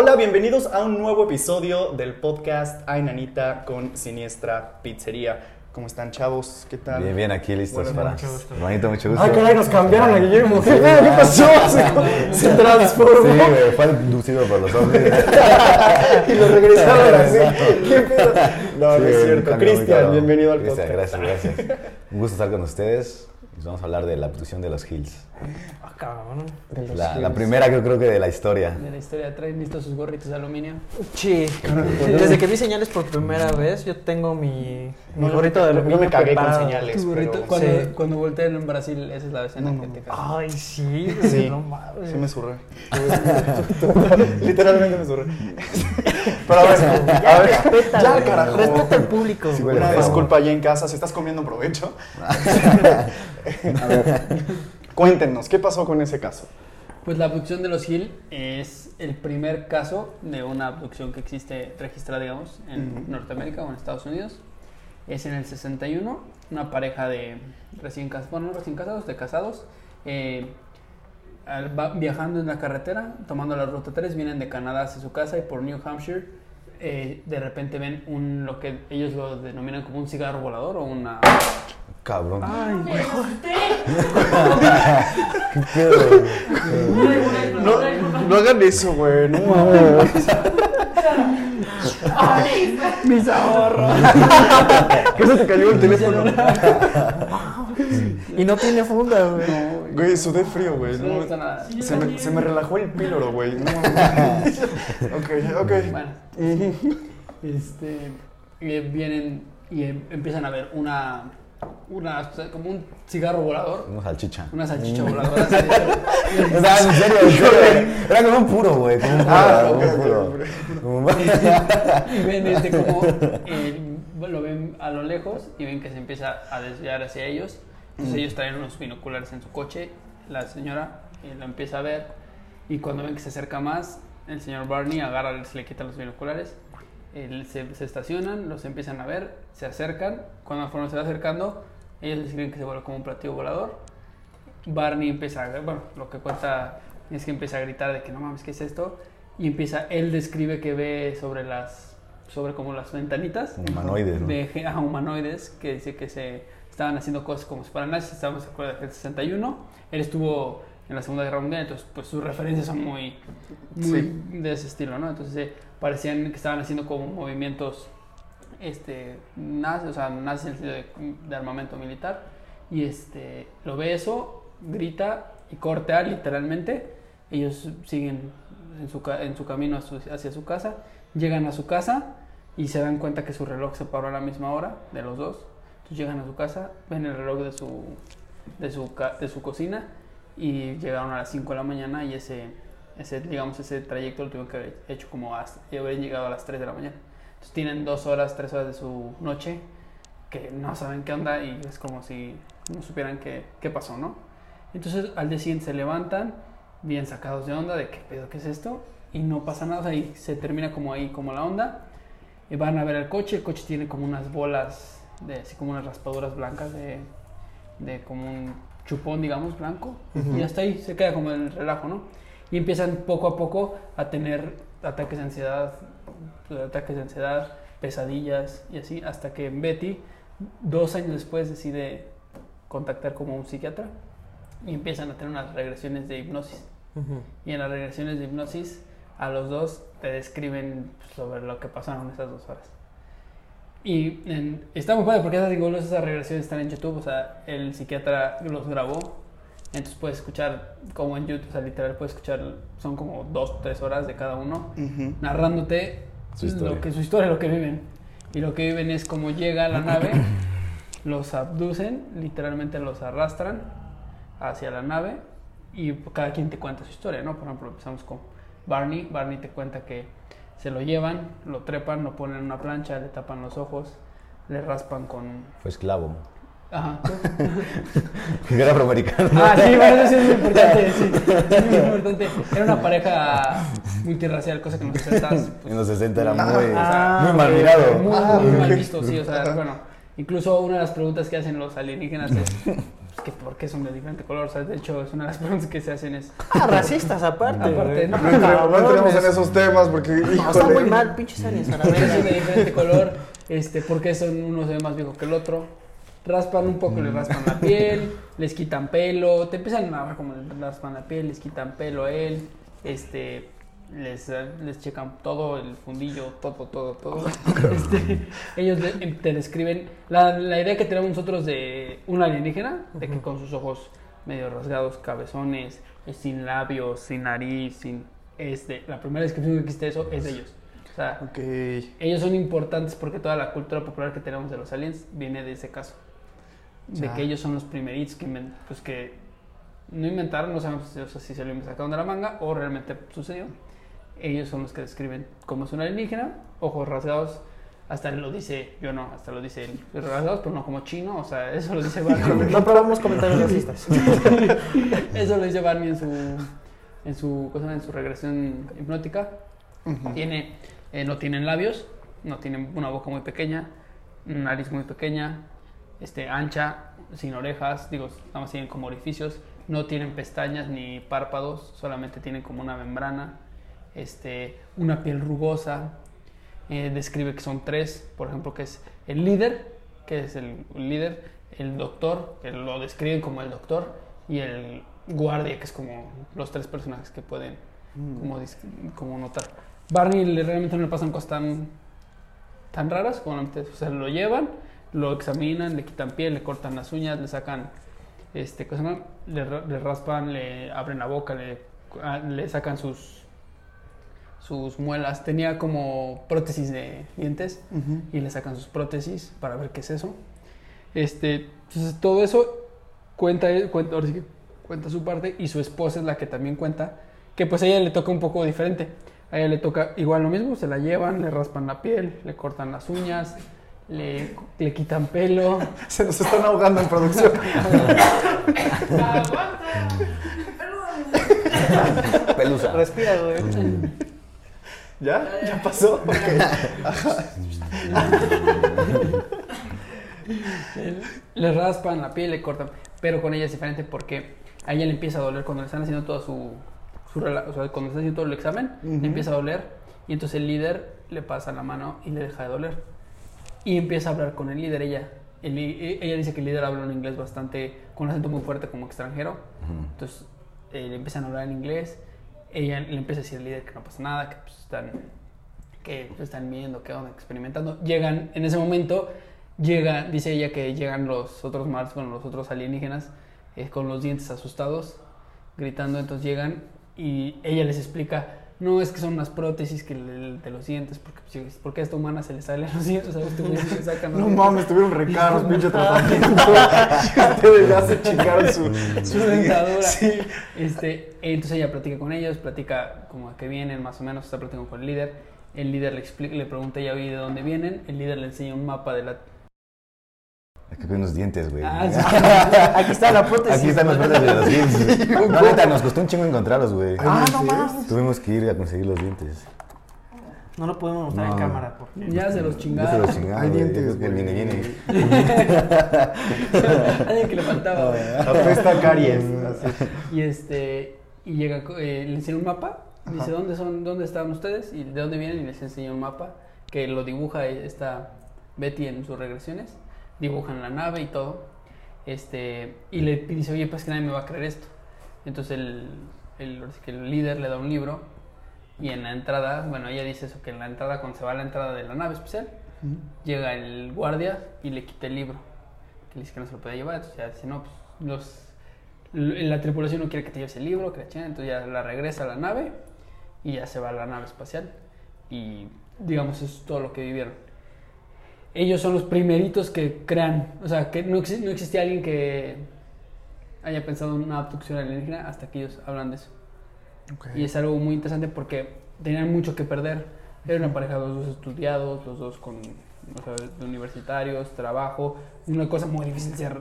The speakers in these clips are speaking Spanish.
Hola, bienvenidos a un nuevo episodio del podcast Ay Nanita con Siniestra Pizzería. ¿Cómo están, chavos? ¿Qué tal? Bien, bien, aquí listos Buenas para. noches. Hermanito, mucho gusto. Ay, caray, nos cambiaron a Guillermo. ¿Qué pedo? ¿Qué pasó? Se, se Sí, transformó güey, fue inducido por los hombres. y lo regresaron así. ¿Qué pedo? No, Sí, no es cierto. Cristian, bienvenido al Cristian, podcast. gracias, gracias. Un gusto estar con ustedes. Les vamos a hablar de la abducción de los Hills. Ah, cabrón. De los La, la Hills. primera, yo creo que de la historia. de la historia. Traen listos sus gorritos de aluminio. Sí. Desde que vi señales por primera vez, yo tengo mi, mi No, gorrito de aluminio no me cagué con preparado. señales. Tu gorrito. pero- Cuando, Sí. cuando voltean en Brasil, esa es la escena No, que te no. casas. Ay, sí. Sí. No mames. Sí me surré. Literalmente me surré. Pero a ver, a ver, Respeta, ya carajo. Respeta al público. Sí, güey. Una disculpa allá en casa, si estás comiendo provecho. A ver, cuéntenos, ¿qué pasó con ese caso? Pues la abducción de los Hill es el primer caso de una abducción que existe registrada, digamos, en. Norteamérica o en Estados Unidos. Es en el 61, una pareja de recién casados, bueno, no recién casados, de casados, eh, al- va viajando en la carretera, tomando la ruta 3, vienen de Canadá hacia su casa y por New Hampshire, eh, de repente ven un, lo que ellos lo denominan como un cigarro volador o una... Cabrón. Ay, ¿Qué pedo, güey? No, no hagan eso, güey. No mames. ¡Mis ahorros! ¿Qué se te cayó el teléfono? y no tiene funda, güey. Güey, sudé frío, güey. No No, me gusta nada. se, me, se me relajó el píloro, güey. No. Ok, ok. Bueno, este, vienen y em- empiezan a ver una, una, o sea, como un cigarro volador, Una salchicha. una salchicha voladora. así de- O sea, en serio, serio. Era como un puro, güey. Como un puro. Ah, un puro. ok. Como- y ven este como eh, lo ven a lo lejos y ven que se empieza a desviar hacia ellos. Entonces ellos traen unos binoculares en su coche. La señora eh, lo empieza a ver y cuando ven que se acerca más, el señor Barney agarra, se le quita los binoculares. él- se, se estacionan, los empiezan a ver, se acercan. Cuando conforme se va acercando, ellos describen que se vuelve como un platillo volador. Barney empieza a, bueno, lo que cuenta es que empieza a gritar de que no mames, ¿qué es esto? Y empieza, él describe que ve sobre las, sobre como las ventanitas Humanoides, ¿no? de humanoides que dice que se estaban haciendo cosas como si fueran nazis, estamos de acuerdo del 61, él estuvo en la Segunda Guerra Mundial, entonces pues sus referencias son muy, muy Sí. de ese estilo, ¿no? Entonces eh, parecían que estaban haciendo como movimientos este, nazis, o sea, nazis en el sentido de, de armamento militar, y este, lo ve eso, grita y cortea literalmente, ellos siguen en su, en su camino a su- hacia su casa, llegan a su casa y se dan cuenta que su reloj se paró a la misma hora de los dos, llegan a su casa, ven el reloj de su, de su, de su cocina y llegaron a las 5 de la mañana y ese, ese, digamos, ese trayecto lo tuvieron que haber hecho como hasta, y habrían llegado a las 3 de la mañana. Entonces tienen dos horas, tres horas de su noche que no saben qué onda y es como si no supieran qué, qué pasó, ¿no? Entonces al día siguiente se levantan bien sacados de onda de qué pedo, qué es esto y no pasa nada, y se termina como ahí, como la onda. Y van a ver el coche, el coche tiene como unas bolas, de, así como unas raspaduras blancas de, de como un chupón, digamos, blanco. Y hasta ahí se queda como el relajo, ¿no? Y empiezan poco a poco a tener ataques de ansiedad, ataques de ansiedad, pesadillas y así, hasta que Betty, dos años después, decide contactar como un psiquiatra y empiezan a tener unas regresiones de hipnosis. Y en las regresiones de hipnosis, a los dos te describen sobre lo que pasaron esas dos horas. Y en- está muy padre porque esas, digo, esas regresiones están en YouTube, o sea, el psiquiatra los grabó, entonces puedes escuchar como en YouTube, o sea, literal puedes escuchar, son como dos, tres horas de cada uno, Ujú. narrándote Su historia. Lo que, su historia, lo que viven. Y lo que viven es como llega a la nave, los abducen, literalmente los arrastran hacia la nave y cada quien te cuenta su historia, ¿no? Por ejemplo, empezamos con Barney. Barney te cuenta que se lo llevan, lo trepan, lo ponen en una plancha, le tapan los ojos, le raspan con... Fue esclavo. Ajá. Era afroamericano. Ah, sí, bueno, eso sí es muy importante, sí. Es muy importante. Era una pareja multirracial, cosa que en los 60 pues, En los 60 era muy, Ah, muy mal mirado. muy, Ah, muy mal ok. visto, sí, o sea, bueno, incluso una de las preguntas que hacen los alienígenas es, que por qué son de diferente color. O sea, de hecho, es una de las preguntas que se hacen es. Ah, racistas aparte. Aparte, no, No, entremos, no entremos en esos temas porque, No, está muy mal, pinches aliens ¿Por qué son de diferente color? Este, ¿Por qué son uno se ve más viejo que el otro? Raspan un poco, les raspan la piel, les quitan pelo, te empiezan a ver como les raspan la piel, les quitan pelo a él, este, les, eh, les checan todo, el fundillo, todo, todo, todo. Este, ellos em, te describen la, la idea que tenemos nosotros de un alienígena, de que con sus ojos medio rasgados, cabezones, eh, sin labios, sin nariz, sin... Este, la primera descripción que existe eso es de ellos. O sea, Ok. ellos son importantes porque toda la cultura popular que tenemos de los aliens viene de ese caso. De Ya. que ellos son los primeritos que, inven- pues que no inventaron, no sabemos si- o sea, si se lo sacaron de la manga o realmente sucedió. Ellos son los que describen cómo es un alienígena, ojos rasgados, hasta lo dice, yo no, hasta lo dice él, rasgados, pero no como chino, o sea, eso lo dice Barney. No probamos comentarios racistas. eso lo dice Barney en su, en su, ¿cómo se llama? en su regresión hipnótica. Tiene, eh, no tienen labios, no tienen una boca muy pequeña, nariz muy pequeña, este, ancha, sin orejas, digo, nada más tienen como orificios, no tienen pestañas ni párpados, solamente tienen como una membrana, este, una piel rugosa, eh, describe que son tres, por ejemplo, que es el líder, que es el líder, el doctor, que lo describen como el doctor, y el guardia, que es como los tres personajes que pueden como, dis- como notar. Barney realmente no le pasan cosas tan, tan raras, como o sea, lo llevan, lo examinan, le quitan piel, le cortan las uñas, le sacan, este, ¿cómo se llama? Le, le raspan, le abren la boca, le, ah, le sacan sus, sus muelas. Tenía como prótesis de dientes y le sacan sus prótesis para ver qué es eso. Este, entonces todo eso cuenta, cuenta, ahora sí que cuenta su parte y su esposa es la que también cuenta que pues a ella le toca un poco diferente. A ella le toca igual lo mismo, se la llevan, le raspan la piel, le cortan las uñas, le, le quitan pelo. Se nos están ahogando en producción. Pelusa. Respira, güey. ¿Ya? ¿Ya pasó? Ok. le raspan la piel, le cortan, pero con ella es diferente porque a ella le empieza a doler cuando le están haciendo toda su, su o sea, cuando le están haciendo todo el examen, Ujú. le empieza a doler y entonces el líder le pasa la mano y le deja de doler y empieza a hablar con el líder ella. El e- ella dice que el líder habla un inglés bastante con un acento muy fuerte como extranjero, Ujú. entonces eh, le empiezan a hablar en inglés, ella le empieza a decir al líder que no pasa nada, que pues, están que están viendo, que van experimentando. Llegan, en ese momento, llega, dice ella que llegan los otros Mars, bueno, los otros alienígenas, eh, con los dientes asustados, gritando, entonces llegan y ella les explica, no, es que son unas prótesis que le- de los dientes, porque, pues, porque a esta humana se le salen los dientes, a este se le sacan los No dientes. mames, tuvieron recaros, pinche tratamiento. Ustedes ya se chingaron su, su dentadura. Sí. Este, entonces ella platica con ellos, platica como a qué vienen, más o menos, está platicando con el líder. El líder le, explica, le pregunta ya oye de dónde vienen. El líder le enseña un mapa de la. Aquí hay unos dientes, güey. Ah, sí. Aquí está la prótesis. Aquí están los dientes de los dientes. No, neta, nos costó un chingo encontrarlos, güey. Ah, no más. Tuvimos que ir a conseguir los dientes. No lo podemos mostrar en cámara. Porque... Ya se los Ya se chingaron. los chingaron, Hay güey. dientes, Yo creo que viene, viene. Alguien que le faltaba. güey. Apesta caries. Y este. Y llega, eh, le enseña un mapa. Dice, Ajá. ¿dónde son, dónde están ustedes? Y de dónde vienen. Y les enseña un mapa que lo dibuja esta Betty en sus regresiones. Dibujan la nave y todo. Este, y le dice, oye, pues que nadie me va a creer esto. Entonces el, el, el líder le da un libro. Y en la entrada, bueno, ella dice eso, que en la entrada, cuando se va a la entrada de la nave especial, llega el guardia y le quita el libro. Que le dice que no se lo puede llevar. Entonces ya dice, no, pues los, la tripulación no quiere que te lleves el libro, que la chingan, entonces ya la regresa a la nave y ya se va a la nave espacial. Y digamos, eso es todo lo que vivieron. Ellos son los primeritos que crean, o sea, que no, no existía alguien que haya pensado en una abducción alienígena hasta que ellos hablan de eso. Y es algo muy interesante porque tenían mucho que perder. Era una pareja, los dos estudiados, los dos con o sea, universitarios, trabajo. Una cosa muy difícil ser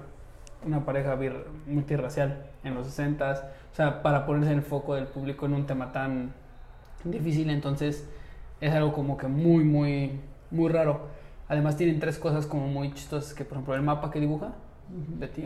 una pareja multirracial en los 60s. O sea, para ponerse en el foco del público en un tema tan difícil. Entonces, es algo como que muy, muy, muy raro. Además, tienen tres cosas como muy chistosas: que por ejemplo, el mapa que dibuja Betty,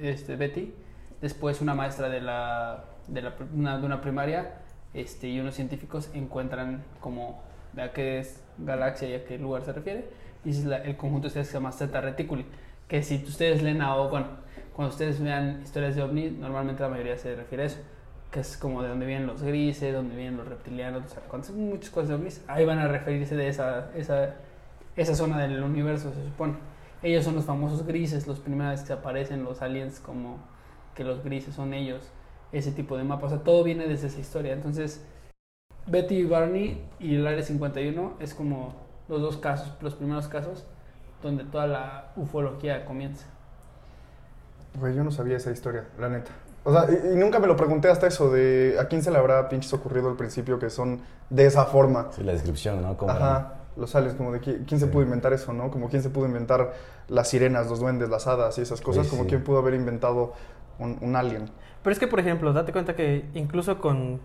este, Betty. Después una maestra de, la, de, la, una, de una primaria este, y unos científicos encuentran como de a qué es galaxia y a qué lugar se refiere. Y es la- el conjunto este que se llama Zeta Reticuli. Que si ustedes leen a, o bueno, cuando ustedes vean historias de ovni, normalmente la mayoría se refiere a eso. Que es como de dónde vienen los grises, dónde vienen los reptilianos, o sea, cuando son muchas cosas de ovnis, ahí van a referirse de esa, esa, esa zona del universo, se supone. Ellos son los famosos grises, los primeros que aparecen los aliens como que los grises son ellos, ese tipo de mapa, o sea, todo viene desde esa historia. Entonces, Betty y Barney y el Área 51 es como los dos casos, los primeros casos donde toda la ufología comienza. Güey, yo no sabía esa historia, la neta. O sea, y, y nunca me lo pregunté hasta eso de a quién se le habrá pinches ocurrido al principio que son de esa forma. Sí, la descripción, ¿no? Como Ajá, los aliens, como de qui- quién se Sí. pudo inventar eso, ¿no? Como quién se pudo inventar las sirenas, los duendes, las hadas y esas cosas, Sí, como sí. quién pudo haber inventado un, un alien. Pero es que, por ejemplo, date cuenta que incluso con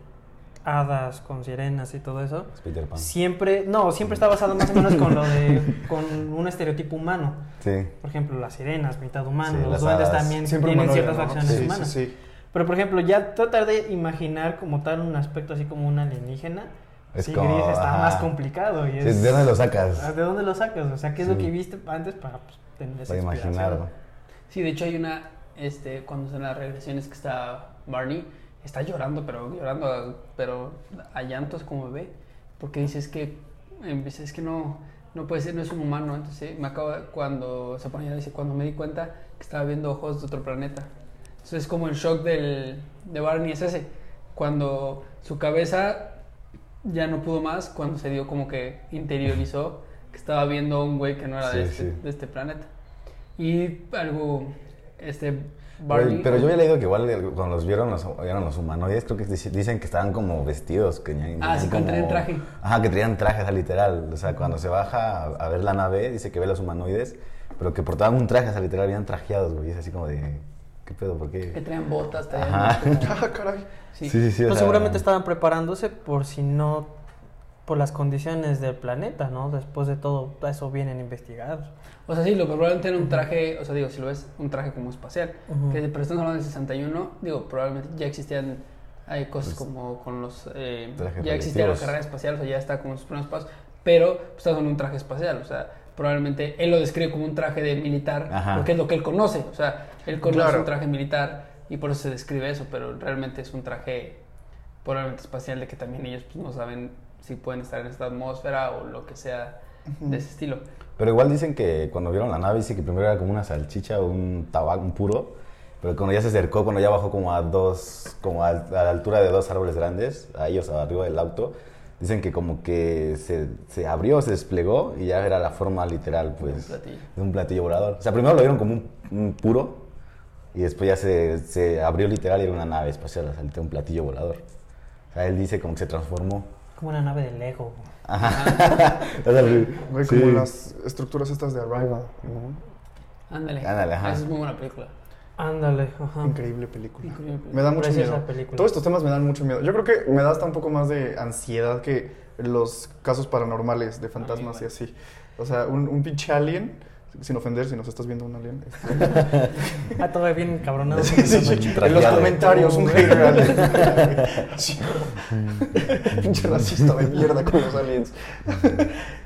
hadas, con sirenas y todo eso, es Peter Pan. siempre, no, siempre está basado más o menos con lo de, con un estereotipo humano. Sí. Por ejemplo, las sirenas, mitad humano, Sí, los duendes hadas. también Siempre tienen ciertas ¿no? facciones sí, humanas. Sí, sí. Pero, por ejemplo, ya tratar de imaginar como tal un aspecto así como un alienígena, Es sí, como, gris, está ajá. más complicado. Y Sí, es, ¿De dónde lo sacas? ¿De dónde lo sacas? O sea, ¿qué es lo Sí. que viste antes para pues, tener esa Para imaginar. inspiración? Sí, de hecho hay una, este, cuando son las regresiones que está Barney, está llorando, pero llorando, pero a llantos como bebé, porque dice es que, em, es que no, no puede ser, no es un humano, entonces me acaba, cuando se ponía, dice, cuando me di cuenta que estaba viendo ojos de otro planeta. Entonces es como el shock del, de Barney es ese, cuando su cabeza ya no pudo más, cuando se dio como que interiorizó que estaba viendo a un güey que no era de, Sí, este, sí. de este planeta. Y algo, este, Pero, Barney... pero yo había leído que igual cuando los vieron los, vieron los humanoides, creo que dic- dicen que estaban como vestidos. Que Ah, sí, que traían traje. Ajá, que traían traje, o sea, literal. O sea, cuando se baja a, a ver la nave, dice que ve los humanoides, pero que portaban un traje, o sea, literal, habían trajeados, güey. Es así como de, ¿qué pedo? ¿Por Que qué? traían botas, traían... Ajá. como- Ah, caray. sí. sí, sí. o Pues sea, seguramente estaban preparándose por si no, por las condiciones del planeta, ¿no? Después de todo eso vienen a investigar. O sea, sí, lo que probablemente era un traje, o sea, digo, si lo ves, un traje como espacial. Ujú. que, pero estamos hablando del 61, digo, probablemente ya existían, hay cosas Pues, como con los, eh, ya existía la carrera espacial, o sea, ya está como sus primeros pasos, pero pues, estás en un traje espacial, o sea, probablemente él lo describe como un traje de militar, Ajá. porque es lo que él conoce, o sea, él conoce Claro. un traje militar y por eso se describe eso, pero realmente es un traje probablemente espacial de que también ellos pues, no saben si pueden estar en esta atmósfera o lo que sea de ese estilo. Pero igual dicen que cuando vieron la nave, dice que primero era como una salchicha o un tabaco, un puro. Pero cuando ya se acercó, cuando ya bajó como a dos, como a, a la altura de dos árboles grandes, a ellos arriba del auto, dicen que como que se, se abrió, se desplegó y ya era la forma literal, pues, platillo. de un platillo volador. O sea, primero lo vieron como un, un puro y después ya se, se abrió literal y era una nave espacial, o un platillo volador. O sea, él dice como que se transformó. Como una nave de Lego. O sea, sí. Güey, como las estructuras estas de Arrival, ¿no? Ándale. Ándale, ajá. Esa es muy buena película. Ándale, ajá. Increíble película. Increíble. Me da mucho Preciosa miedo. película. Todos estos temas me dan mucho miedo. Yo creo que me da hasta un poco más de ansiedad que los casos paranormales de fantasmas y así. O sea, un, un pinche alien, sin ofender si nos estás viendo un alien. este, Ah, todavía bien cabronado. Sí, sí, sí. En los comentarios, un hater alien. Sí. Pinche racista de mierda con los aliens.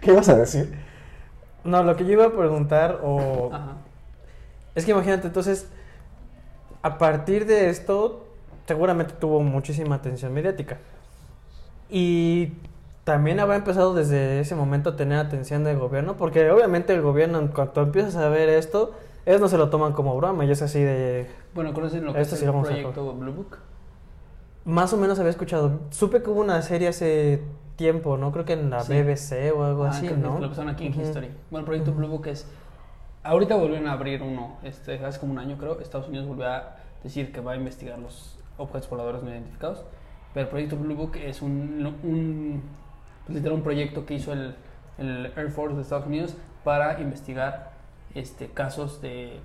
¿Qué ibas a decir? No, lo que yo iba a preguntar, o... Ajá. Es que imagínate, entonces, a partir de esto, seguramente tuvo muchísima atención mediática. Y también habrá empezado desde ese momento a tener atención del gobierno, porque obviamente el gobierno, en cuanto empiezas a ver esto, ellos no se lo toman como broma, y es así de... Bueno, ¿conocen lo que Esto es el proyecto Blue Book? Más o menos había escuchado. Supe que hubo una serie hace tiempo, ¿no? Creo que en la Sí. BBC o algo Ah, así, ¿no? Lo pasaron aquí en Ujú. History. Bueno, el proyecto Blue Book es... Ahorita volvieron a abrir uno, este, hace como un año creo. Estados Unidos volvió a decir que va a investigar los objetos voladores no identificados. Pero el proyecto Blue Book es un, un pues, literal un proyecto que hizo el, el Air Force de Estados Unidos para investigar este, casos de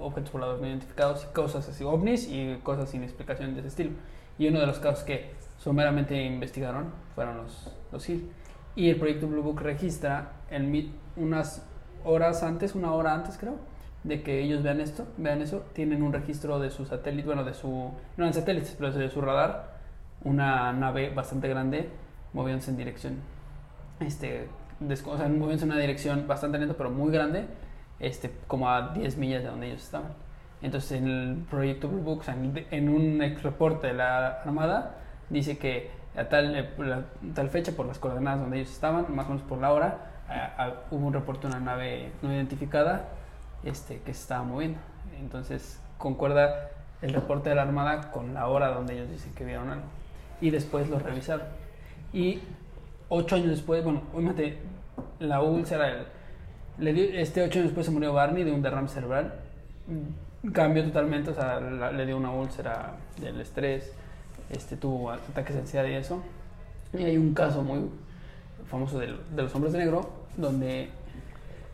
objetos voladores no identificados y cosas así, ovnis y cosas sin explicación de ese estilo. Y uno de los casos que someramente investigaron fueron los, los HIL. Y el proyecto Blue Book registra MIT unas horas antes, una hora antes creo, de que ellos vean esto, vean eso, tienen un registro de su satélite, bueno, de su, no en satélites, pero de su radar, una nave bastante grande moviéndose en dirección, este, o sea, moviéndose en una dirección bastante lenta, pero muy grande, este, como a 10 millas de donde ellos estaban. Entonces, en el proyecto Blue Book, en, un ex reporte de la Armada, dice que a tal, eh, la- tal fecha, por las coordenadas donde ellos estaban, más o menos por la hora, a- hubo un reporte de una nave no identificada este, que se estaba moviendo. Entonces, concuerda el reporte de la Armada con la hora donde ellos dicen que vieron algo. Y después lo revisaron. Y ocho años después, bueno, obviamente la úlcera, el- le dio- este ocho años después se murió Barney de un derrame cerebral. Mm, Cambió totalmente, o sea, la- le dio una úlcera del estrés, este, tuvo ataques de ansiedad y eso. Y hay un caso muy famoso de, los hombres de negro, donde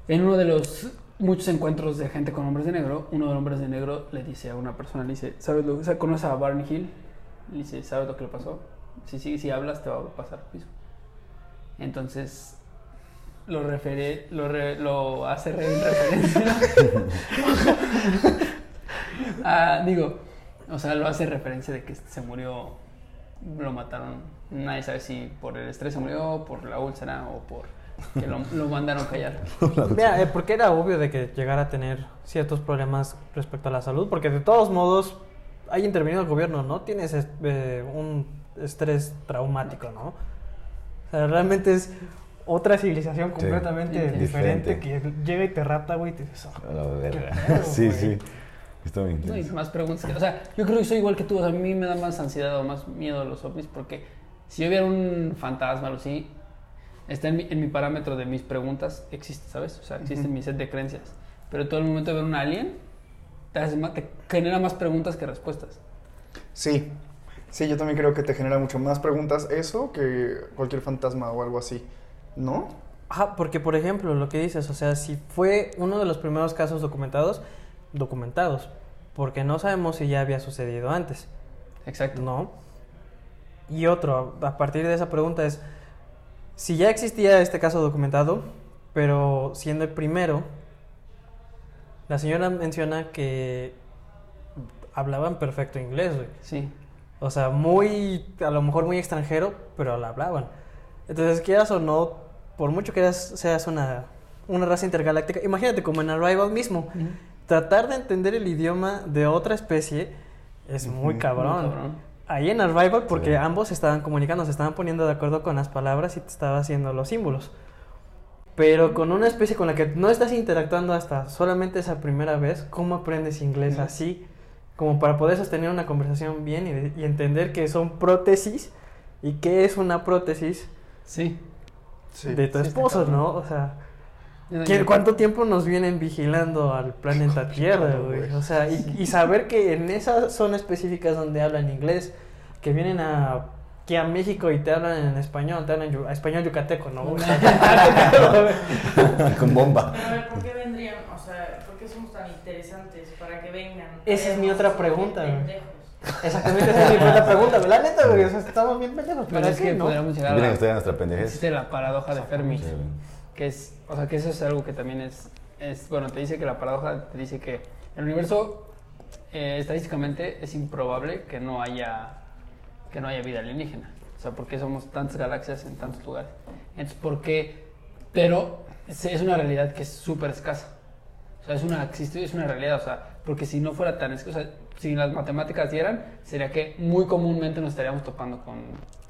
en uno de los muchos encuentros de gente con hombres de negro, uno de los hombres de negro le dice a una persona, dice, ¿sabes lo, sea, ¿conoces a Barney Hill? Le dice, ¿sabes lo que le pasó? Si sigues si hablas te va a pasar mismo. Entonces lo hace re- en referencia. Digo, o sea, lo hace referencia de que se murió, lo mataron. Nadie sabe si por el estrés se murió, por la úlcera o por que lo, lo mandaron callar. Mira, eh, porque era obvio de que llegara a tener ciertos problemas respecto a la salud, porque de todos modos hay intervenido el gobierno, ¿no? Tienes es- eh, un estrés traumático, ¿no? O sea, realmente es otra civilización completamente Sí, diferente, diferente. que llega y te rapta, güey, y te dices, "Ah, la Sí, güey? sí. Está bien No, y más preguntas. que- o sea, yo creo que soy igual que tú. O sea, a mí me da más ansiedad o más miedo a los ovnis porque si yo viera un fantasma o así, está en mi, en mi parámetro de mis preguntas, existe, ¿sabes? O sea, existe en mi set de creencias. Pero todo el momento de ver un alien, te, hace más- te genera más preguntas que respuestas. Sí, sí, yo también creo que te genera mucho más preguntas eso que cualquier fantasma o algo así, ¿no? Ajá, porque por ejemplo, lo que dices, o sea, si fue uno de los primeros casos documentados, documentados, porque no sabemos si ya había sucedido antes. Exacto. No. Y otro, a partir de esa pregunta es, si ya existía este caso documentado, pero siendo el primero, la señora menciona que hablaban perfecto inglés, güey. Sí. O sea, muy, a lo mejor muy extranjero, pero la hablaban. Entonces, quieras o no, por mucho que seas una, una raza intergaláctica, imagínate como en Arrival mismo, tratar de entender el idioma de otra especie es muy Ujú. cabrón. Muy cabrón. Ahí en Arrival, porque Sí. ambos estaban comunicando, se estaban poniendo de acuerdo con las palabras y te estaba haciendo los símbolos. Pero con una especie con la que no estás interactuando hasta solamente esa primera vez, ¿cómo aprendes inglés Ujú. así? Como para poder sostener una conversación bien y, de- y entender que son prótesis y qué es una prótesis Sí. Sí. de tu sí, esposo. ¿no? O sea, Yo- ¿quién- yo- ¿cuánto tiempo nos vienen vigilando al planeta Tierra, güey? O sea, y, y saber que en esas zonas específicas donde hablan inglés, que vienen a aquí a México y te hablan en español, te hablan yu- español yucateco, ¿no? Con bomba. Pero a ver, ¿por qué vendrían? O sea, ¿por qué somos tan interesantes para que vengan? Esa es mi otra pregunta, güey. Exactamente, esa es mi primera pregunta. güey. La neta, güey, o sea, estamos bien pendejos. Pero ¿Para es qué, que no? podríamos llegar a Miren nuestra pendejez. existe la paradoja de Fermi. Sí, güey. Que es, o sea, que eso es algo que también es, es bueno, te dice que la paradoja te dice que el universo eh, estadísticamente es improbable que no haya que no haya vida alienígena, o sea, porque somos tantas galaxias en tantos lugares, entonces, ¿por qué? Pero es una realidad que es súper escasa, o sea, es una es una realidad, o sea, porque si no fuera tan escasa, o sea, si las matemáticas dieran, sería que muy comúnmente nos estaríamos topando con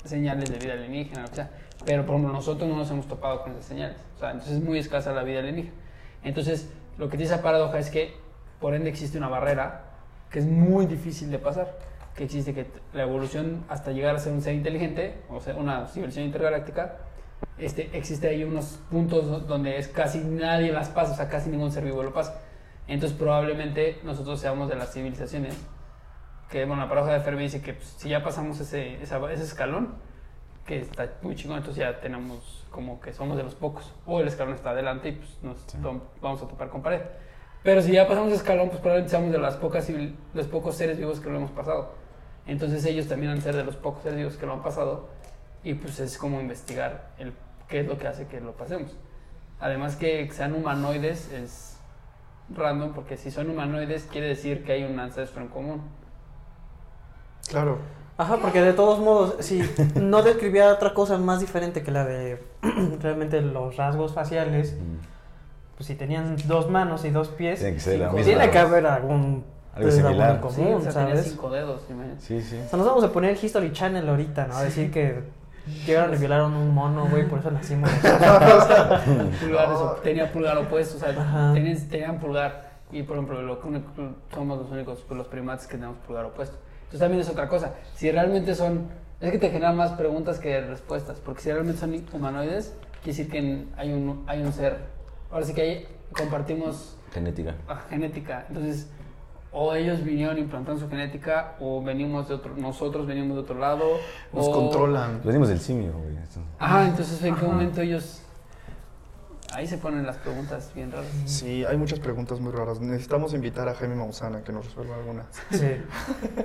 señales de vida alienígena, o sea, pero por ejemplo nosotros no nos hemos topado con esas señales, o sea, entonces es muy escasa la vida alienígena. Entonces, lo que dice esa paradoja es que, por ende, existe una barrera que es muy difícil de pasar, que existe que la evolución hasta llegar a ser un ser inteligente, o sea, una civilización intergaláctica, este, existe ahí unos puntos do- donde es casi nadie las pasa, o sea, casi ningún ser vivo lo pasa. Entonces, probablemente nosotros seamos de las civilizaciones que, bueno, la paradoja de Fermi dice que pues, si ya pasamos ese, esa- ese escalón, que está muy chingón, entonces ya tenemos como que somos de los pocos, o el escalón está adelante y pues nos Sí. vamos a topar con pared. Pero si ya pasamos ese escalón, pues probablemente seamos de las pocas civil- los pocos seres vivos que lo hemos pasado. Entonces ellos también han ser de los pocos seres vivos que lo han pasado y pues es como investigar el qué es lo que hace que lo pasemos. Además que sean humanoides es random, porque si son humanoides quiere decir que hay un ancestro en común. Claro. Ajá, porque de todos modos, si no describía otra cosa más diferente que la de realmente los rasgos faciales, Mm. pues si tenían dos manos y dos pies, Tiene que ser la misma. tiene que haber algún, Algo pues, algún similar. en común, sí, o sea, ¿sabes? cinco dedos, imagínate. Sí, sí. O sea, nos vamos a poner History Channel ahorita, ¿no? A decir que llegaron y violaron un mono, güey, por eso nacimos. Pulgares op- tenía pulgar opuesto, o sea, tenían, tenían pulgar. Y por ejemplo, lo somos los únicos, los primates que tenemos pulgar opuesto. Entonces también es otra cosa. Si realmente son. Es que te generan más preguntas que respuestas. Porque si realmente son humanoides, quiere decir que hay un, hay un ser. Ahora sí que hay, compartimos Genética. ah, genética. Entonces, o ellos vinieron implantando su genética, o venimos de otro, nosotros venimos de otro lado. Nos o- controlan. Venimos del simio, güey. Ajá, entonces en qué momento ellos. Ahí se ponen las preguntas bien raras. Sí, hay muchas preguntas muy raras. Necesitamos invitar a Jaime Mausana que nos resuelva algunas. Sí.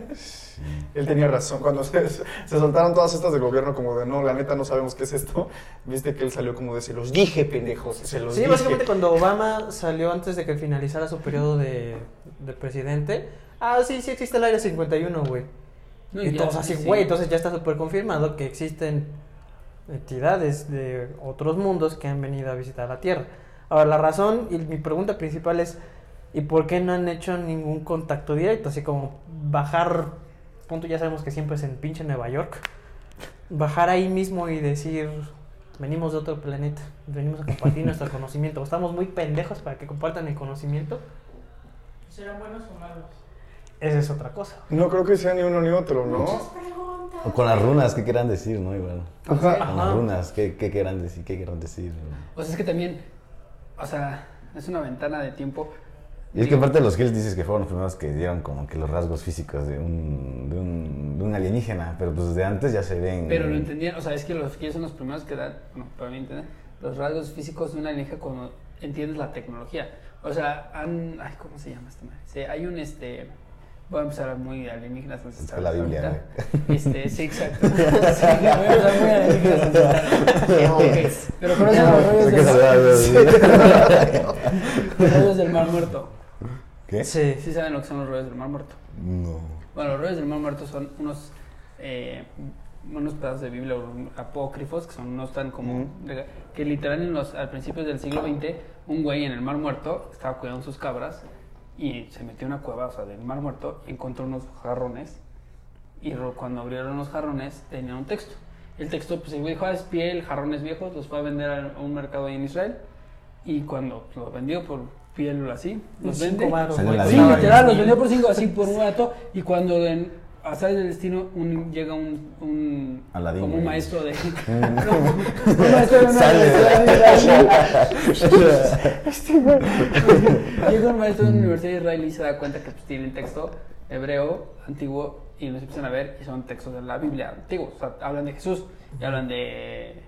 Él tenía razón. Cuando se, se soltaron todas estas del gobierno, como de no, la neta no sabemos qué es esto, viste que él salió como de se los dije, pendejos. Se los Sí, dije. básicamente cuando Obama salió antes de que finalizara su periodo de, de presidente, ah, sí, sí existe el Área 51, güey. No, y ya, todos así, sí. güey, entonces ya está súper confirmado que existen entidades de otros mundos que han venido a visitar la Tierra. Ahora, la razón y mi pregunta principal es, ¿y por qué no han hecho ningún contacto directo? Así como bajar, punto ya sabemos que siempre es en pinche Nueva York, bajar ahí mismo y decir, venimos de otro planeta, venimos a compartir nuestro conocimiento. Estamos muy pendejos para que compartan el conocimiento. ¿Serán buenos o malos? Esa es otra cosa. No creo que sea ni uno ni otro, ¿no? Muchas preguntas. O con las runas, ¿qué querrán decir, no? Igual. Ajá. Con las runas, ¿qué, qué querrán decir? ¿Qué querrán decir? O sea, es que también. O sea, es una ventana de tiempo. Y es que aparte los Hills dices que fueron los primeros que dieron como que los rasgos físicos de un, de un, de un alienígena, pero pues de antes ya se ven... Pero lo entendían, o sea, es que los que son los primeros que dan, no, para mí entender, los rasgos físicos de una alienígena cuando entiendes la tecnología. O sea, han, ay, ¿cómo se llama esta madre? Sí, hay un, este, voy a empezar muy alienígenas ancestrales. la Biblia, ahorita. Este, sí, exacto. Sí, voy a empezar muy alienígenas ancestrales. Ok, Pero conocen los rollos ¿De qué del, rollos del mar muerto. ¿Qué? Sí. Sí saben lo que son los rollos del mar muerto. No. Bueno, los rollos del mar muerto son unos, eh, unos pedazos de Biblia apócrifos que son, no están como. que literal en los, al principio del siglo XX, un güey en el mar muerto estaba cuidando sus cabras y se metió en una cueva, o sea, del mar muerto, y encontró unos jarrones. Y cuando abrieron los jarrones, tenían un texto. El texto, pues el güey dijo, ah, es piel, jarrones viejos, los fue a vender a a un mercado ahí en Israel. Y cuando los vendió por piel así, los Cinco vende. güey. la Sí, literal, los vendió por cinco, así por un rato. Y cuando en Azares del Destino un- llega un, un Aladín, como un maestro de. no, un maestro de una Sale. universidad Llega un maestro de una universidad israelí y se da cuenta que pues, tienen texto hebreo antiguo y los empiezan a ver y son textos de la Biblia antiguos. O sea, hablan de Jesús y hablan de.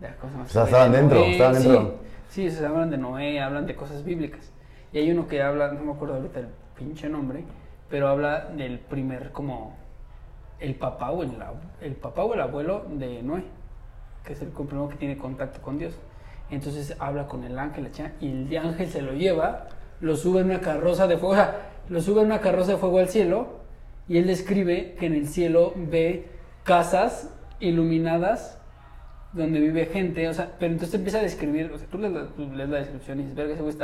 de ¿cómo se llama? O sea, estaban De dentro, Noé, estaban sí. dentro. Sí, se hablan de Noé, hablan de cosas bíblicas. Y hay uno que habla, no me acuerdo ahorita el pinche nombre, pero habla del primer como el papá o el, el papá o el abuelo de Noé, que es el primero que tiene contacto con Dios. Entonces habla con el ángel y el ángel se lo lleva, lo sube en una carroza de fuego, o sea, lo sube en una carroza de fuego al cielo y él describe que en el cielo ve casas iluminadas donde vive gente, o sea, pero entonces empieza a describir, o sea, tú lees la, descripción y dices, verga, ese güey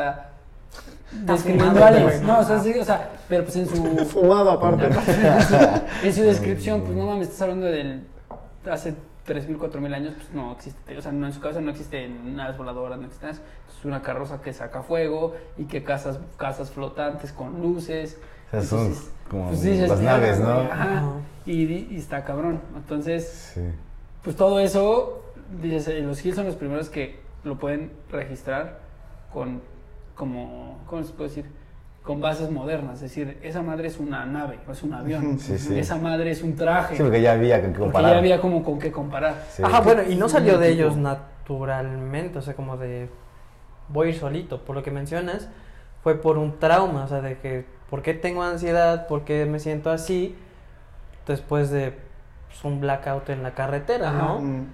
describiendo. No, o sea, sí, o sea, pero pues en su Fumado aparte. en su descripción, pues no mames, estás hablando del hace 3.000, 4.000 años, pues no existe, o sea, no, en su cabeza no existen naves voladoras, no existe nada. Es una carroza que saca fuego y que casas, casas flotantes con luces. O sea, son Entonces, como pues dices, las "Verga, naves, ¿no? güey", Ajá. Ajá. Y, está cabrón. Entonces, Sí. pues todo eso, dices, eh, los Hills son los primeros que lo pueden registrar con, como, ¿cómo se puede decir? Con bases modernas. Es decir, esa madre es una nave, es un avión. Sí, sí. Esa madre es un traje. Sí, porque ya había que porque comparar. ya había como con qué comparar. Sí. Ajá, bueno, y no salió de ellos naturalmente, o sea, como de voy a ir solito. Por lo que mencionas, fue por un trauma, o sea, de que, ¿por qué tengo ansiedad? ¿Por qué me siento así? Después de pues, un blackout en la carretera. ¿no? Mm.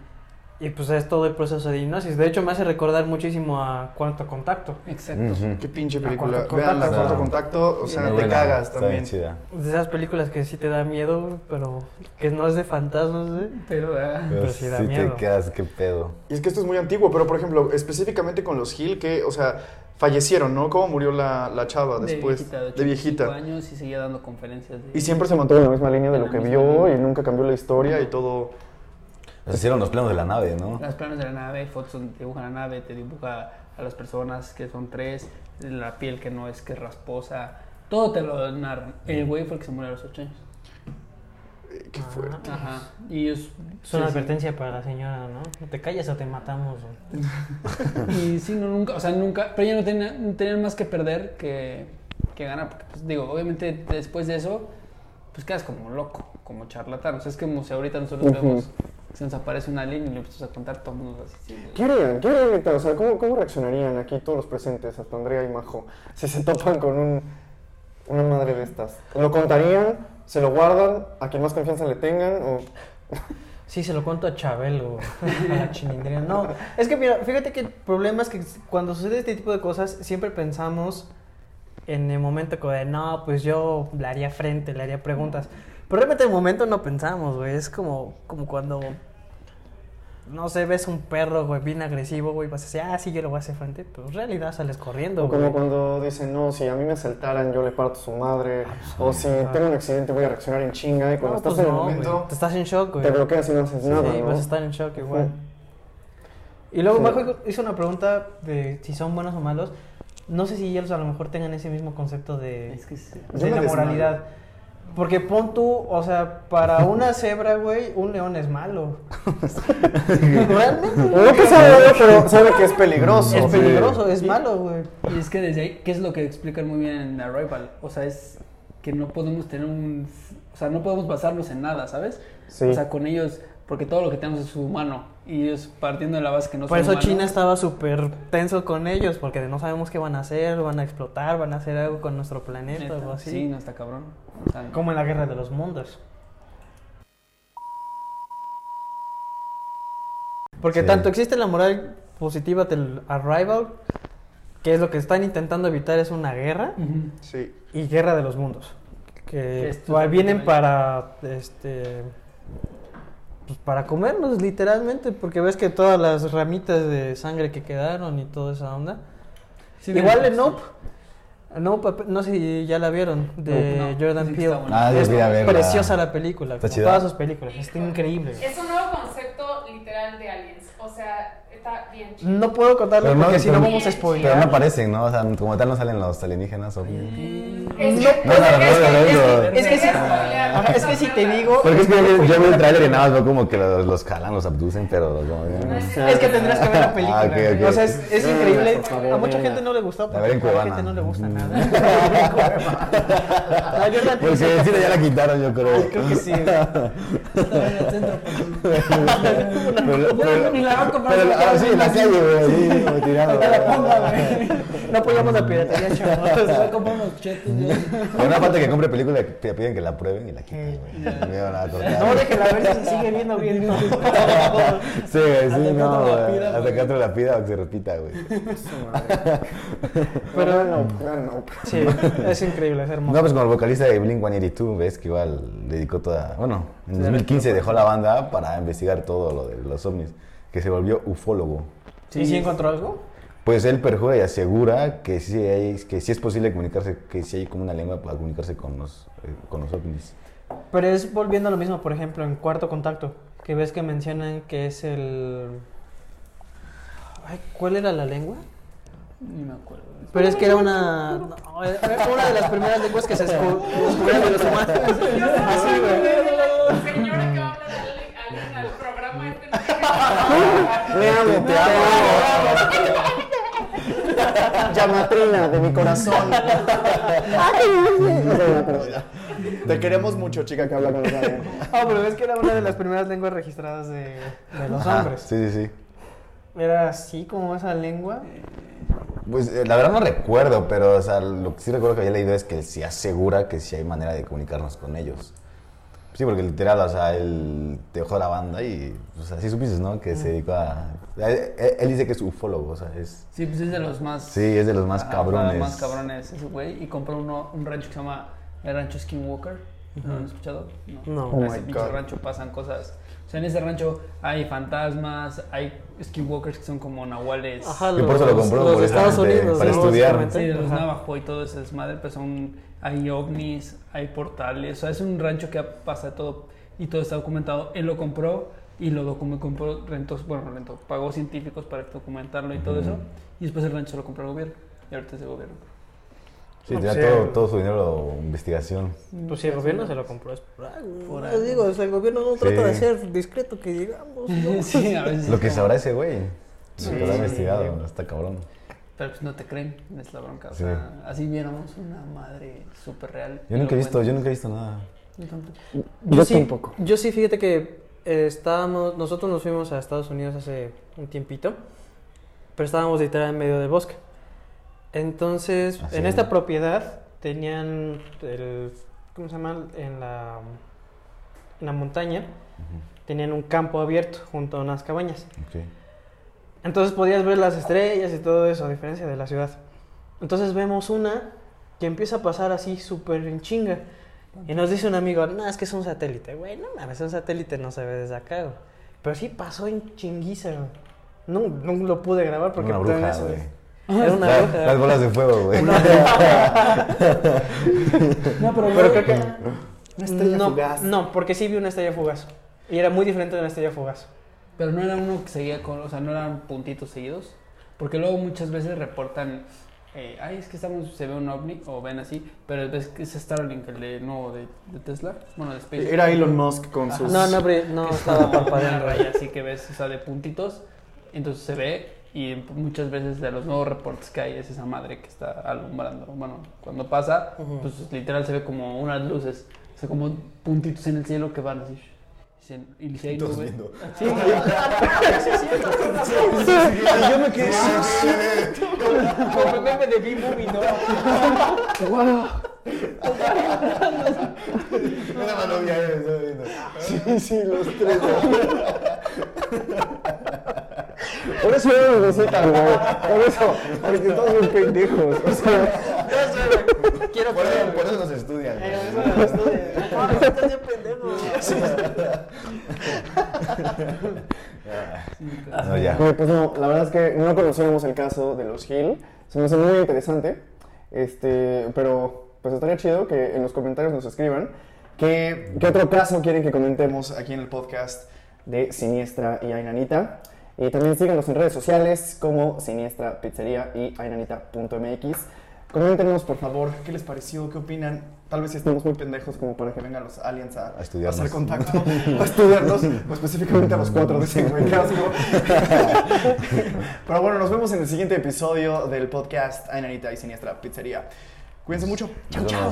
Y pues es todo el proceso de hipnosis. De hecho, me hace recordar muchísimo a Cuarto Contacto. Exacto. Qué pinche La película. Vean la Contacto. cuarto contacto, o sea, te buena, cagas está también. bien chida. De esas películas que sí te da miedo, pero que no es de fantasmas, ¿eh? Pero, ah, Pero Pero sí da sí miedo. te quedas, qué pedo. Y es que esto es muy antiguo, pero por ejemplo, específicamente con los Hill, que, o sea, fallecieron, ¿no? ¿Cómo murió la, la chava después? de viejita, de, de viejita. 85 años y seguía dando conferencias. de- Y siempre se mantuvo en la misma línea de lo que vio línea. y nunca cambió la historia y todo. Pues hicieron los planos de la nave, ¿no? Las planos de la nave, fotos donde te dibuja la nave, te dibuja a las personas que son tres, la piel que no es que es rasposa, todo te lo narran. El güey fue el que se murió a los ocho años. Eh, Qué fuerte. Ajá. Y ellos. Es una sí, sí. advertencia para la señora, ¿no? No te calles o te matamos. o- Y sí, no, nunca, o sea, nunca, pero ella no tenía, no tenían más que perder que, que ganar, porque pues digo, obviamente después de eso, pues quedas como loco, como charlatán, o sea, es como si ahorita nosotros vemos se nos aparece una línea y le empiezas a contar todo el mundo así. sí, ¿Qué harían? ¿Qué harían, neta? O sea, ¿cómo, ¿cómo reaccionarían aquí todos los presentes, hasta Andrea y Majo, si se topan con un, una madre de estas? ¿Lo contarían? ¿Se lo guardan? ¿A quien más confianza le tengan? ¿O Sí, se lo cuento a Chabelo, a la chilindrina. No, es que mira, fíjate que el problema es que cuando sucede este tipo de cosas, siempre pensamos en el momento como de, no, pues yo le haría frente, le haría preguntas. Pero realmente en el momento no pensamos, güey. Es como, como cuando, no sé, ves un perro, güey, bien agresivo, güey, vas a decir, ah, sí, yo lo voy a hacer frente. Pero en realidad sales corriendo, O como cuando dicen, no, si a mí me asaltaran, yo le parto su madre. O si tengo un accidente, voy a reaccionar en chinga. Y cuando No, estás pues en el güey. momento, Te estás en shock, güey. te bloqueas y no haces nada, sí, ¿no? vas a estar en shock igual. Y luego Sí. Majo hizo una pregunta de si son buenos o malos. No sé si ellos a lo mejor tengan ese mismo concepto de, Es que sí. De la desmayo. moralidad. Porque pon tú, o sea, para una cebra, güey, un león es malo. Realmente. No que sabe, pero sabe que es peligroso. Es Sí. peligroso, es malo, güey. Y es que desde ahí, ¿qué es lo que explican muy bien en Arrival? O sea, es que no podemos tener un... O sea, no podemos basarnos en nada, ¿sabes? Sí. O sea, con ellos, porque todo lo que tenemos es humano. Y ellos partiendo de la base que no Por son eso humanos, China estaba súper tenso con ellos, porque no sabemos qué van a hacer, van a explotar, van a hacer algo con nuestro planeta, neta, algo así. Sí, no está cabrón. O sea, Como en la guerra de los mundos. Porque Sí. tanto existe la moral positiva del Arrival, que es lo que están intentando evitar es una guerra. Sí. y guerra de los mundos. Que es vienen que- para este pues para comernos literalmente, porque ves que todas las ramitas de sangre que quedaron y toda esa onda. Sí, Igual en Nope. Nope, no sé si ya la vieron, de No, Jordan que Peele. Ah, es verla. preciosa la película, ¿Está como chida? todas sus películas, está increíble. Es un nuevo concepto literal de aliens. O sea, está bien chido. No puedo contarlo no- porque si no vamos a Pero no aparecen, ¿no? O sea, como tal no salen los alienígenas o... Es No, que- No, no, no, es que- no, es no. Es sí- si te digo, Porque es que yo, yo vi el trailer y nada más veo como que los, los jalan, los abducen, pero como... es que tendrás que ver la película. Ah, ok, ok. O sea, es, es increíble. A mucha gente no le gustó, A ver a Cuevana. gente no le gusta Nada. A Jordan Porque Peele- el cine ya la quitaron, yo creo. Creo que sí. güey. Yo ni la a comprar, pero- porque ah, sí, en la calle, güey, la ponga, güey. No apoyamos la piratería, chavos. Unos chetos. yo. Una parte que compre película, te piden que la prueben y la quitan, güey. Me van. No, déjela ver si se sigue viendo bien. Sí, sí, que no, la güey. Hasta que otro la pida o que se repita, güey. Pero no, no. Sí, es increíble, es hermoso. No, pues como el vocalista de Blink-182, ves que igual dedicó toda... Bueno, en 2015 dejó la banda para investigar todo lo de los ovnis, que se volvió ufólogo. ¿Y si encontró algo? Pues él perjura y asegura que sí, hay, que sí es posible comunicarse, que sí hay como una lengua para comunicarse con los, eh, con los ovnis. Pero es volviendo a lo mismo, por ejemplo, en Cuarto Contacto, que ves que mencionan que es el... Ay, ¿Cuál era la lengua? Ni me acuerdo. Pero es que era una... no, era una de las primeras lenguas que se escu- descubrieron de los humanos. Así, güey. Señora que va a hablar al, programa este. Me amo, te amo. Llamatrina de mi corazón. Te queremos mucho, chica que habla con los. Ah, pero ves que era una de las primeras lenguas registradas de, de los Ajá, hombres. Sí, sí, sí. Era así como esa lengua. Pues eh, la verdad no recuerdo, pero o sea, lo que sí recuerdo que había leído es que sí asegura que sí hay manera de comunicarnos con ellos. Sí, porque literal, o sea, él dejó la banda y, pues así supiste, ¿no? Que se dedicó a... Él, él dice que es ufólogo, o sea, es... Sí, pues es de los más. Sí, es de los más Ajá, cabrones. Más cabrones ese güey. Y compró uno, un rancho que se llama el Rancho Skinwalker. ¿No lo han escuchado? No. Oh En ese my pinche God. rancho pasan cosas. O sea, en ese rancho hay fantasmas, hay skinwalkers que son como nahuales. Ajá, Que por eso lo los- compró, los por esa Estados Unidos. para ¿no? estudiar. Sí, de los Ajá. Navajo y todo ese desmadre, pues son, hay ovnis, hay portales, o sea, es un rancho que pasa de todo y todo está documentado. Él lo compró y lo documentó, compró, rentó, bueno, rentó, pagó científicos para documentarlo y todo eso, y después el rancho se lo compró el gobierno, y ahorita es de gobierno. Sí, No, tenía pues, todo, todo su dinero de investigación. Pues si el gobierno se lo compró es por algo. Por No, algo. digo, o sea, el gobierno no trata de ser discreto que digamos. ¿no? sí, a veces. Lo que como- sabrá ese güey. Sí. Lo que lo ha investigado, está cabrón. Pero pues no te creen, es la bronca. O Sí. sea, así viéramos una madre súper real. Yo nunca he visto, yo nunca he visto nada. Yo sí, tampoco. Yo sí, fíjate que eh, estábamos, nosotros nos fuimos a Estados Unidos hace un tiempito, pero estábamos literal en medio del bosque. Entonces, en esta propiedad tenían el, ¿cómo se llama? En la, en la montaña tenían un campo abierto junto a unas cabañas. Entonces podías ver las estrellas y todo eso, a diferencia de la ciudad. Entonces vemos una que empieza a pasar así súper en chinga. Y nos dice un amigo, no, es que es un satélite. Güey, no mames, un satélite no se ve desde acá, güey. Pero sí pasó en chinguiza, güey. No, no lo pude grabar porque Una bruja, eso- güey. Era una La-. Las bolas de fuego, güey. No, pero, Pero creo que... Una estrella no, fugaz. no, porque sí vi una estrella fugaz. Y era muy diferente de una estrella fugaz. Pero no era uno que seguía con, o sea, no eran puntitos seguidos. Porque luego muchas veces reportan, eh, ay, es que estamos, se ve un ovni, o ven así, pero ves que es Starlink, el de nuevo de, de Tesla, bueno, de SpaceX. Era Elon Musk con Ajá. sus... No, no, pero no estaba parpadeando. raya así que ves, o sea, de puntitos, entonces se ve y muchas veces de los nuevos reportes que hay es esa madre que está alumbrando. Bueno, cuando pasa, Ujú. pues literal se ve como unas luces, o sea, como puntitos en el cielo que van así. Dicen, Y si hay Todos nube- viendo. Sí, Y yo me quedé... Como el meme de B-Movie, ¿no? ¡Wow! Una mano. Sí, sí, los tres. Por eso no nos visitan, güey. Por eso, porque todos son pendejos. O sea, Quiero Por eso, por eso nos estudian. Güey. eso me estudia. No, estás bien pendejo. No, ya. Pues no, la verdad es que no conocíamos el caso de los Hill. Se me hace muy interesante. Este, pero pues estaría chido que en los comentarios nos escriban qué, qué otro caso quieren que comentemos aquí en el podcast de Siniestra y Ainanita. Y también síganos en redes sociales como Siniestra Pizzería y ainanita.mx. Coméntenos, por favor, qué les pareció, qué opinan. Tal vez si estamos muy pendejos como para que vengan los aliens a, A hacer contacto, a estudiarnos, o específicamente a los cuatro de ese. Pero bueno, nos vemos en el siguiente episodio del podcast Ainanita y Siniestra Pizzería. Cuídense mucho. Chao, chao.